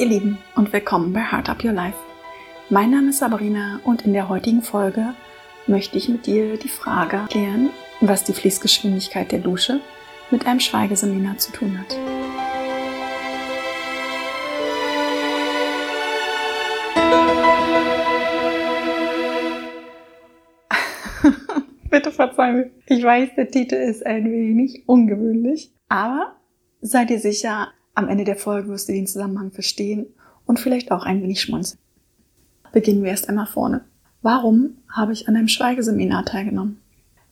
Ihr Lieben, und willkommen bei Heart Up Your Life. Mein Name ist Sabrina und in der heutigen Folge möchte ich mit dir die Frage klären, was die Fließgeschwindigkeit der Dusche mit einem Schweigeseminar zu tun hat. Bitte verzeih mir. Ich weiß, der Titel ist ein wenig ungewöhnlich, aber sei dir sicher, am Ende der Folge wirst du den Zusammenhang verstehen und vielleicht auch ein wenig schmunzeln. Beginnen wir erst einmal vorne. Warum habe ich an einem Schweigeseminar teilgenommen?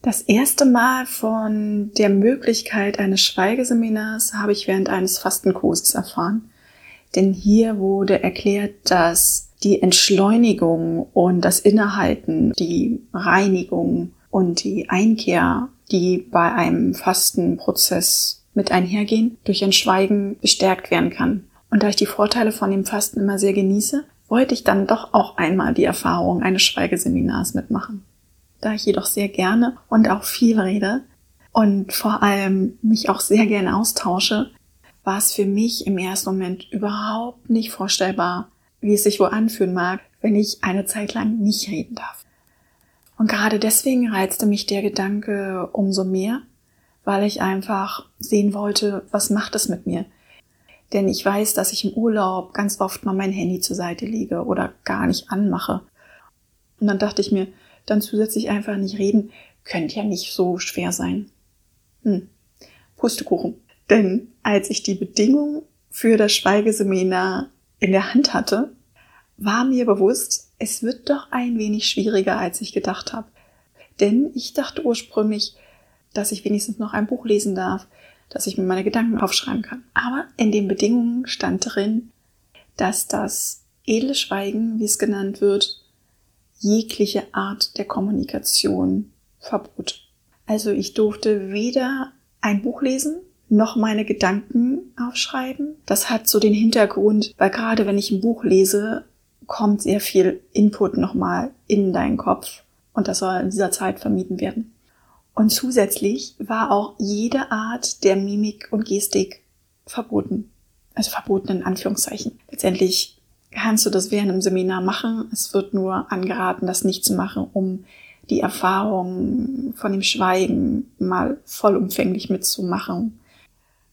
Das erste Mal von der Möglichkeit eines Schweigeseminars habe ich während eines Fastenkurses erfahren. Denn hier wurde erklärt, dass die Entschleunigung und das Innehalten, die Reinigung und die Einkehr, die bei einem Fastenprozess mit einhergehen, durch ein Schweigen bestärkt werden kann. Und da ich die Vorteile von dem Fasten immer sehr genieße, wollte ich dann doch auch einmal die Erfahrung eines Schweigeseminars mitmachen. Da ich jedoch sehr gerne und auch viel rede und vor allem mich auch sehr gerne austausche, war es für mich im ersten Moment überhaupt nicht vorstellbar, wie es sich wohl anfühlen mag, wenn ich eine Zeit lang nicht reden darf. Und gerade deswegen reizte mich der Gedanke umso mehr, weil ich einfach sehen wollte, was macht es mit mir. Denn ich weiß, dass ich im Urlaub ganz oft mal mein Handy zur Seite lege oder gar nicht anmache. Und dann dachte ich mir, dann zusätzlich einfach nicht reden, könnte ja nicht so schwer sein. Hm. Pustekuchen. Denn als ich die Bedingungen für das Schweigeseminar in der Hand hatte, war mir bewusst, es wird doch ein wenig schwieriger, als ich gedacht habe. Denn ich dachte ursprünglich, dass ich wenigstens noch ein Buch lesen darf, dass ich mir meine Gedanken aufschreiben kann. Aber in den Bedingungen stand drin, dass das edle Schweigen, wie es genannt wird, jegliche Art der Kommunikation verbot. Also ich durfte weder ein Buch lesen, noch meine Gedanken aufschreiben. Das hat so den Hintergrund, weil gerade wenn ich ein Buch lese, kommt sehr viel Input nochmal in deinen Kopf und das soll in dieser Zeit vermieden werden. Und zusätzlich war auch jede Art der Mimik und Gestik verboten. Also verboten in Anführungszeichen. Letztendlich kannst du das während einem Seminar machen. Es wird nur angeraten, das nicht zu machen, um die Erfahrung von dem Schweigen mal vollumfänglich mitzumachen.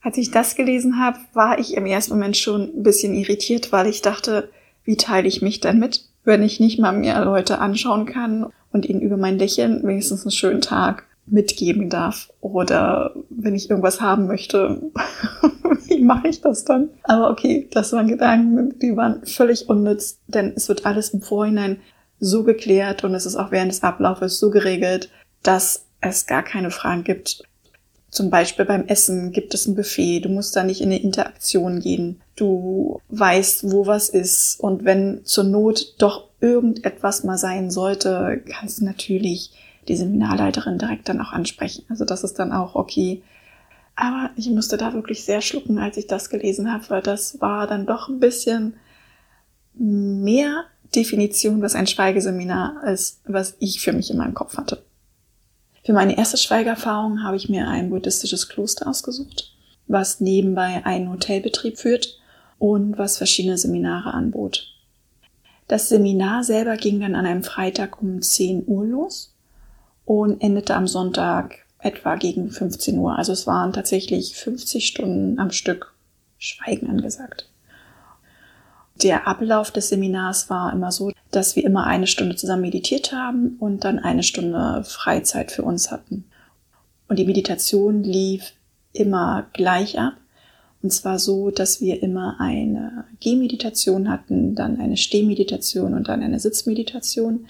Als ich das gelesen habe, war ich im ersten Moment schon ein bisschen irritiert, weil ich dachte, wie teile ich mich denn mit, wenn ich nicht mal mehr Leute anschauen kann und ihnen über mein Lächeln wenigstens einen schönen Tag mitgeben darf oder wenn ich irgendwas haben möchte, wie mache ich das dann? Aber okay, das waren Gedanken, die waren völlig unnütz, denn es wird alles im Vorhinein so geklärt und es ist auch während des Ablaufes so geregelt, dass es gar keine Fragen gibt, zum Beispiel beim Essen gibt es ein Buffet, du musst da nicht in eine Interaktion gehen. Du weißt, wo was ist. Und wenn zur Not doch irgendetwas mal sein sollte, kannst du natürlich die Seminarleiterin direkt dann auch ansprechen. Also das ist dann auch okay. Aber ich musste da wirklich sehr schlucken, als ich das gelesen habe, weil das war dann doch ein bisschen mehr Definition, was ein Schweigeseminar ist, was ich für mich in meinem Kopf hatte. Für meine erste Schweigerfahrung habe ich mir ein buddhistisches Kloster ausgesucht, was nebenbei einen Hotelbetrieb führt und was verschiedene Seminare anbot. Das Seminar selber ging dann an einem Freitag um 10 Uhr los und endete am Sonntag etwa gegen 15 Uhr. Also es waren tatsächlich 50 Stunden am Stück Schweigen angesagt. Der Ablauf des Seminars war immer so, dass wir immer eine Stunde zusammen meditiert haben und dann eine Stunde Freizeit für uns hatten. Und die Meditation lief immer gleich ab. Und zwar so, dass wir immer eine Gehmeditation hatten, dann eine Stehmeditation und dann eine Sitzmeditation.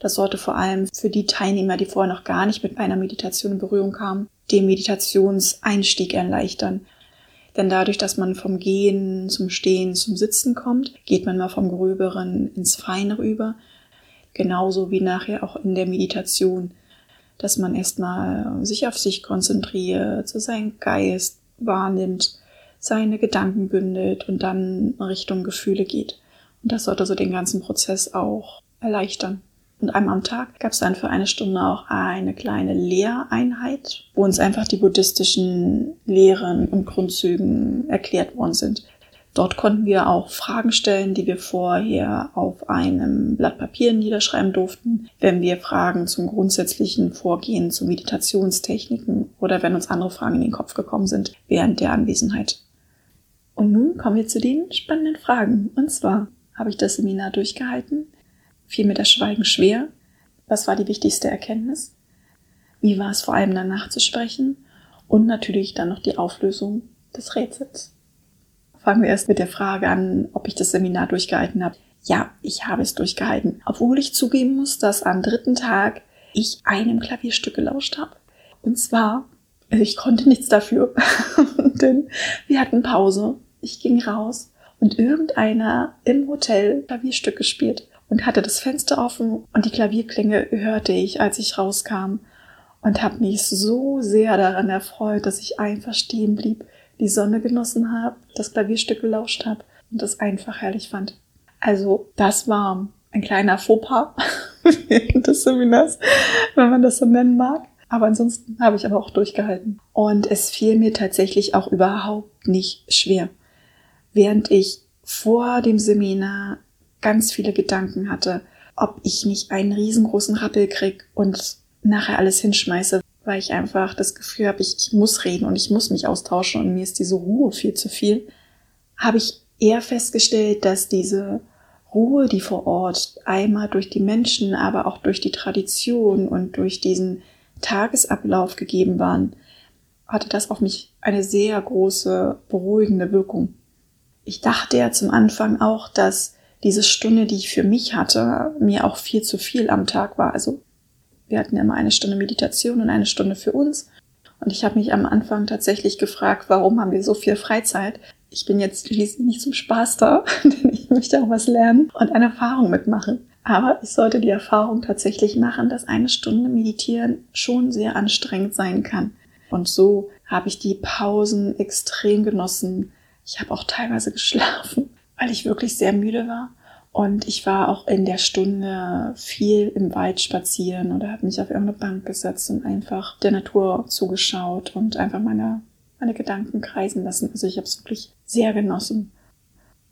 Das sollte vor allem für die Teilnehmer, die vorher noch gar nicht mit einer Meditation in Berührung kamen, den Meditationseinstieg erleichtern. Denn dadurch, dass man vom Gehen zum Stehen zum Sitzen kommt, geht man mal vom Gröberen ins Feinere über. Genauso wie nachher auch in der Meditation, dass man erstmal sich auf sich konzentriert, so seinen Geist wahrnimmt, seine Gedanken bündelt und dann Richtung Gefühle geht. Und das sollte so den ganzen Prozess auch erleichtern. Und einmal am Tag gab es dann für eine Stunde auch eine kleine Lehreinheit, wo uns einfach die buddhistischen Lehren und Grundzügen erklärt worden sind. Dort konnten wir auch Fragen stellen, die wir vorher auf einem Blatt Papier niederschreiben durften, wenn wir Fragen zum grundsätzlichen Vorgehen, zu Meditationstechniken oder wenn uns andere Fragen in den Kopf gekommen sind während der Anwesenheit. Und nun kommen wir zu den spannenden Fragen. Und zwar habe ich das Seminar durchgehalten, fiel mir das Schweigen schwer, was war die wichtigste Erkenntnis, wie war es vor allem danach zu sprechen und natürlich dann noch die Auflösung des Rätsels. Fangen wir erst mit der Frage an, ob ich das Seminar durchgehalten habe. Ja, ich habe es durchgehalten, obwohl ich zugeben muss, dass am dritten Tag ich einem Klavierstück gelauscht habe. Und zwar, ich konnte nichts dafür, denn wir hatten Pause. Ich ging raus und irgendeiner im Hotel Klavierstück gespielt und hatte das Fenster offen und die Klavierklinge hörte ich, als ich rauskam und habe mich so sehr daran erfreut, dass ich einfach stehen blieb die Sonne genossen habe, das Klavierstück gelauscht habe und das einfach herrlich fand. Also das war ein kleiner Fauxpas während des Seminars, wenn man das so nennen mag. Aber ansonsten habe ich aber auch durchgehalten. Und es fiel mir tatsächlich auch überhaupt nicht schwer. Während ich vor dem Seminar ganz viele Gedanken hatte, ob ich nicht einen riesengroßen Rappel krieg und nachher alles hinschmeiße, weil ich einfach das Gefühl habe, ich, ich muss reden und ich muss mich austauschen und mir ist diese Ruhe viel zu viel, habe ich eher festgestellt, dass diese Ruhe, die vor Ort einmal durch die Menschen, aber auch durch die Tradition und durch diesen Tagesablauf gegeben waren, hatte das auf mich eine sehr große beruhigende Wirkung. Ich dachte ja zum Anfang auch, dass diese Stunde, die ich für mich hatte, mir auch viel zu viel am Tag war. Also wir hatten immer eine Stunde Meditation und eine Stunde für uns. Und ich habe mich am Anfang tatsächlich gefragt, warum haben wir so viel Freizeit? Ich bin jetzt schließlich nicht zum Spaß da, denn ich möchte auch was lernen und eine Erfahrung mitmachen. Aber ich sollte die Erfahrung tatsächlich machen, dass eine Stunde Meditieren schon sehr anstrengend sein kann. Und so habe ich die Pausen extrem genossen. Ich habe auch teilweise geschlafen, weil ich wirklich sehr müde war. Und ich war auch in der Stunde viel im Wald spazieren oder habe mich auf irgendeine Bank gesetzt und einfach der Natur zugeschaut und einfach meine, meine Gedanken kreisen lassen. Also ich habe es wirklich sehr genossen.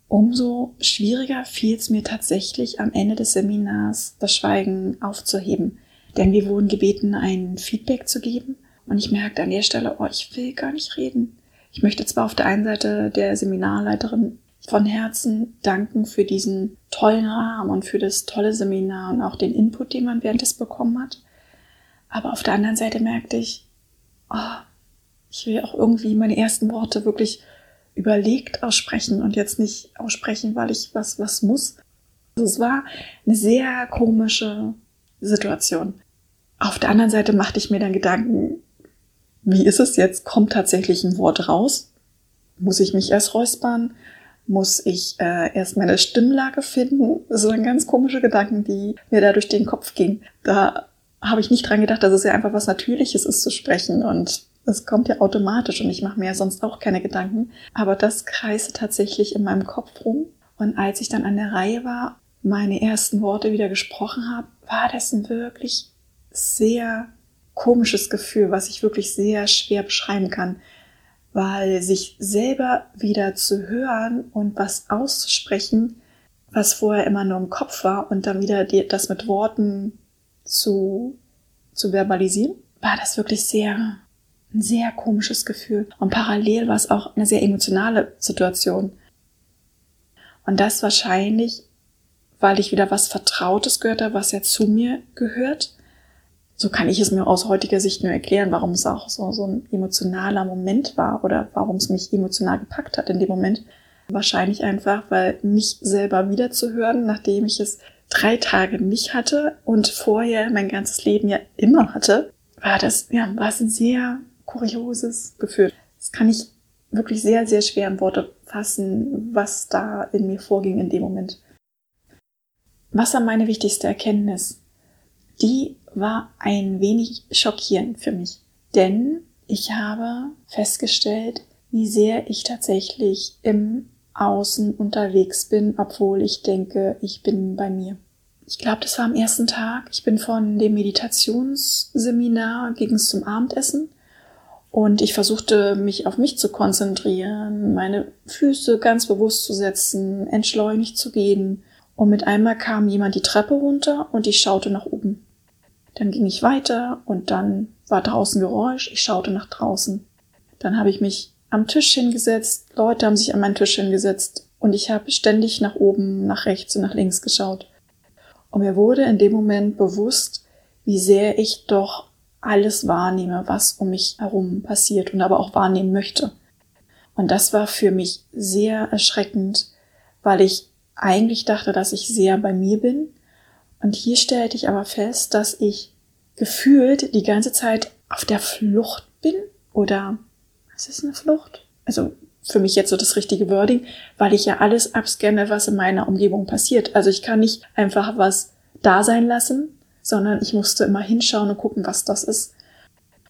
Umso schwieriger fiel es mir tatsächlich am Ende des Seminars, das Schweigen aufzuheben. Denn wir wurden gebeten, ein Feedback zu geben. Und ich merkte an der Stelle, oh, ich will gar nicht reden. Ich möchte zwar auf der einen Seite der Seminarleiterin von Herzen danken für diesen tollen Rahmen und für das tolle Seminar und auch den Input, den man während des bekommen hat. Aber auf der anderen Seite merkte ich, oh, ich will auch irgendwie meine ersten Worte wirklich überlegt aussprechen und jetzt nicht aussprechen, weil ich was, was muss. Also es war eine sehr komische Situation. Auf der anderen Seite machte ich mir dann Gedanken, wie ist es jetzt? Kommt tatsächlich ein Wort raus? Muss ich mich erst räuspern? Muss ich äh, erst meine Stimmlage finden. Das sind ganz komische Gedanken, die mir da durch den Kopf gingen. Da habe ich nicht dran gedacht, dass es ja einfach was Natürliches ist zu sprechen und es kommt ja automatisch und ich mache mir ja sonst auch keine Gedanken. Aber das kreiste tatsächlich in meinem Kopf rum. Und als ich dann an der Reihe war, meine ersten Worte wieder gesprochen habe, war das ein wirklich sehr komisches Gefühl, was ich wirklich sehr schwer beschreiben kann weil sich selber wieder zu hören und was auszusprechen, was vorher immer nur im Kopf war und dann wieder das mit Worten zu, zu verbalisieren, war das wirklich sehr, ein sehr komisches Gefühl. Und parallel war es auch eine sehr emotionale Situation. Und das wahrscheinlich, weil ich wieder was Vertrautes gehört habe, was ja zu mir gehört so kann ich es mir aus heutiger Sicht nur erklären, warum es auch so, so ein emotionaler Moment war oder warum es mich emotional gepackt hat in dem Moment. Wahrscheinlich einfach, weil mich selber wiederzuhören, nachdem ich es drei Tage nicht hatte und vorher mein ganzes Leben ja immer hatte, war das, ja, war es ein sehr kurioses Gefühl. Das kann ich wirklich sehr, sehr schwer in Worte fassen, was da in mir vorging in dem Moment. Was war meine wichtigste Erkenntnis? Die war ein wenig schockierend für mich, denn ich habe festgestellt, wie sehr ich tatsächlich im Außen unterwegs bin, obwohl ich denke, ich bin bei mir. Ich glaube, das war am ersten Tag. Ich bin von dem Meditationsseminar, ging es zum Abendessen Und ich versuchte, mich auf mich zu konzentrieren, meine Füße ganz bewusst zu setzen, entschleunigt zu gehen. Und mit einmal kam jemand die Treppe runter und ich schaute nach oben. Dann ging ich weiter und dann war draußen Geräusch, ich schaute nach draußen. Dann habe ich mich am Tisch hingesetzt, Leute haben sich an meinen Tisch hingesetzt und ich habe ständig nach oben, nach rechts und nach links geschaut. Und mir wurde in dem Moment bewusst, wie sehr ich doch alles wahrnehme, was um mich herum passiert und aber auch wahrnehmen möchte. Und das war für mich sehr erschreckend, weil ich eigentlich dachte, dass ich sehr bei mir bin. Und hier stellte ich aber fest, dass ich gefühlt die ganze Zeit auf der Flucht bin oder was ist eine Flucht? Also für mich jetzt so das richtige Wording, weil ich ja alles abscanne, was in meiner Umgebung passiert. Also ich kann nicht einfach was da sein lassen, sondern ich musste immer hinschauen und gucken, was das ist.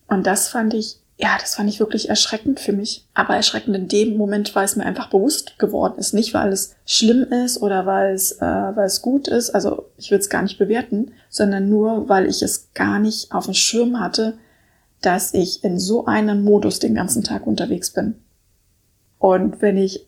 Und das fand ich, ja, das fand ich wirklich erschreckend für mich. Aber erschreckend in dem Moment, weil es mir einfach bewusst geworden ist. Nicht, weil es schlimm ist oder weil es, äh, weil es gut ist. Also ich will es gar nicht bewerten, sondern nur, weil ich es gar nicht auf dem Schirm hatte, dass ich in so einem Modus den ganzen Tag unterwegs bin. Und wenn ich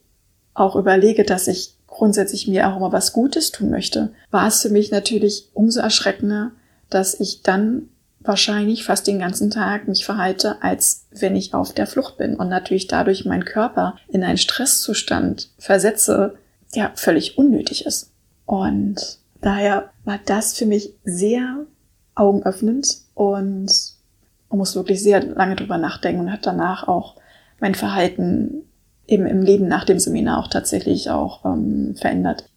auch überlege, dass ich grundsätzlich mir auch immer was Gutes tun möchte, war es für mich natürlich umso erschreckender, dass ich dann wahrscheinlich fast den ganzen Tag mich verhalte, als wenn ich auf der Flucht bin und natürlich dadurch meinen Körper in einen Stresszustand versetze, der völlig unnötig ist. Und daher war das für mich sehr augenöffnend und man muss wirklich sehr lange drüber nachdenken und hat danach auch mein Verhalten eben im Leben nach dem Seminar auch tatsächlich auch ähm, verändert,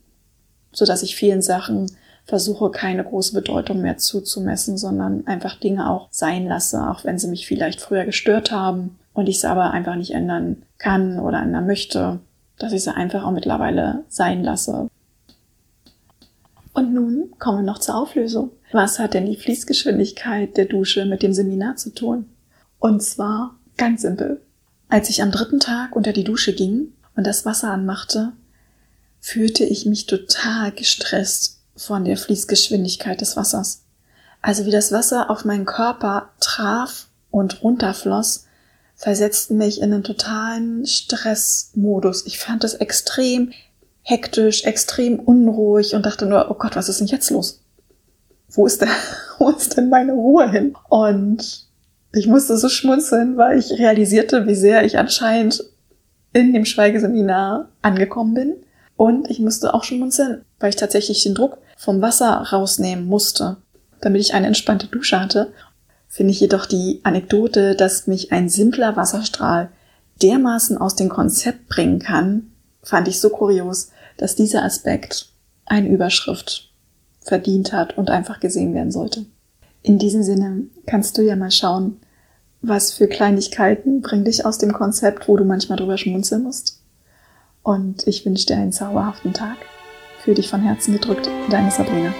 so dass ich vielen Sachen versuche, keine große Bedeutung mehr zuzumessen, sondern einfach Dinge auch sein lasse, auch wenn sie mich vielleicht früher gestört haben und ich sie aber einfach nicht ändern kann oder ändern möchte, dass ich sie einfach auch mittlerweile sein lasse. Und nun kommen wir noch zur Auflösung. Was hat denn die Fließgeschwindigkeit der Dusche mit dem Seminar zu tun? Und zwar ganz simpel. Als ich am dritten Tag unter die Dusche ging und das Wasser anmachte, fühlte ich mich total gestresst von der Fließgeschwindigkeit des Wassers. Also wie das Wasser auf meinen Körper traf und runterfloss, versetzten mich in einen totalen Stressmodus. Ich fand es extrem hektisch, extrem unruhig und dachte nur, oh Gott, was ist denn jetzt los? Wo ist, der, wo ist denn meine Ruhe hin? Und ich musste so schmunzeln, weil ich realisierte, wie sehr ich anscheinend in dem Schweigeseminar angekommen bin. Und ich musste auch schmunzeln, weil ich tatsächlich den Druck vom Wasser rausnehmen musste, damit ich eine entspannte Dusche hatte. Finde ich jedoch die Anekdote, dass mich ein simpler Wasserstrahl dermaßen aus dem Konzept bringen kann, fand ich so kurios, dass dieser Aspekt eine Überschrift verdient hat und einfach gesehen werden sollte. In diesem Sinne kannst du ja mal schauen, was für Kleinigkeiten bringen dich aus dem Konzept, wo du manchmal drüber schmunzeln musst. Und ich wünsche dir einen zauberhaften Tag. Fühl dich von Herzen gedrückt, deine Sabrina.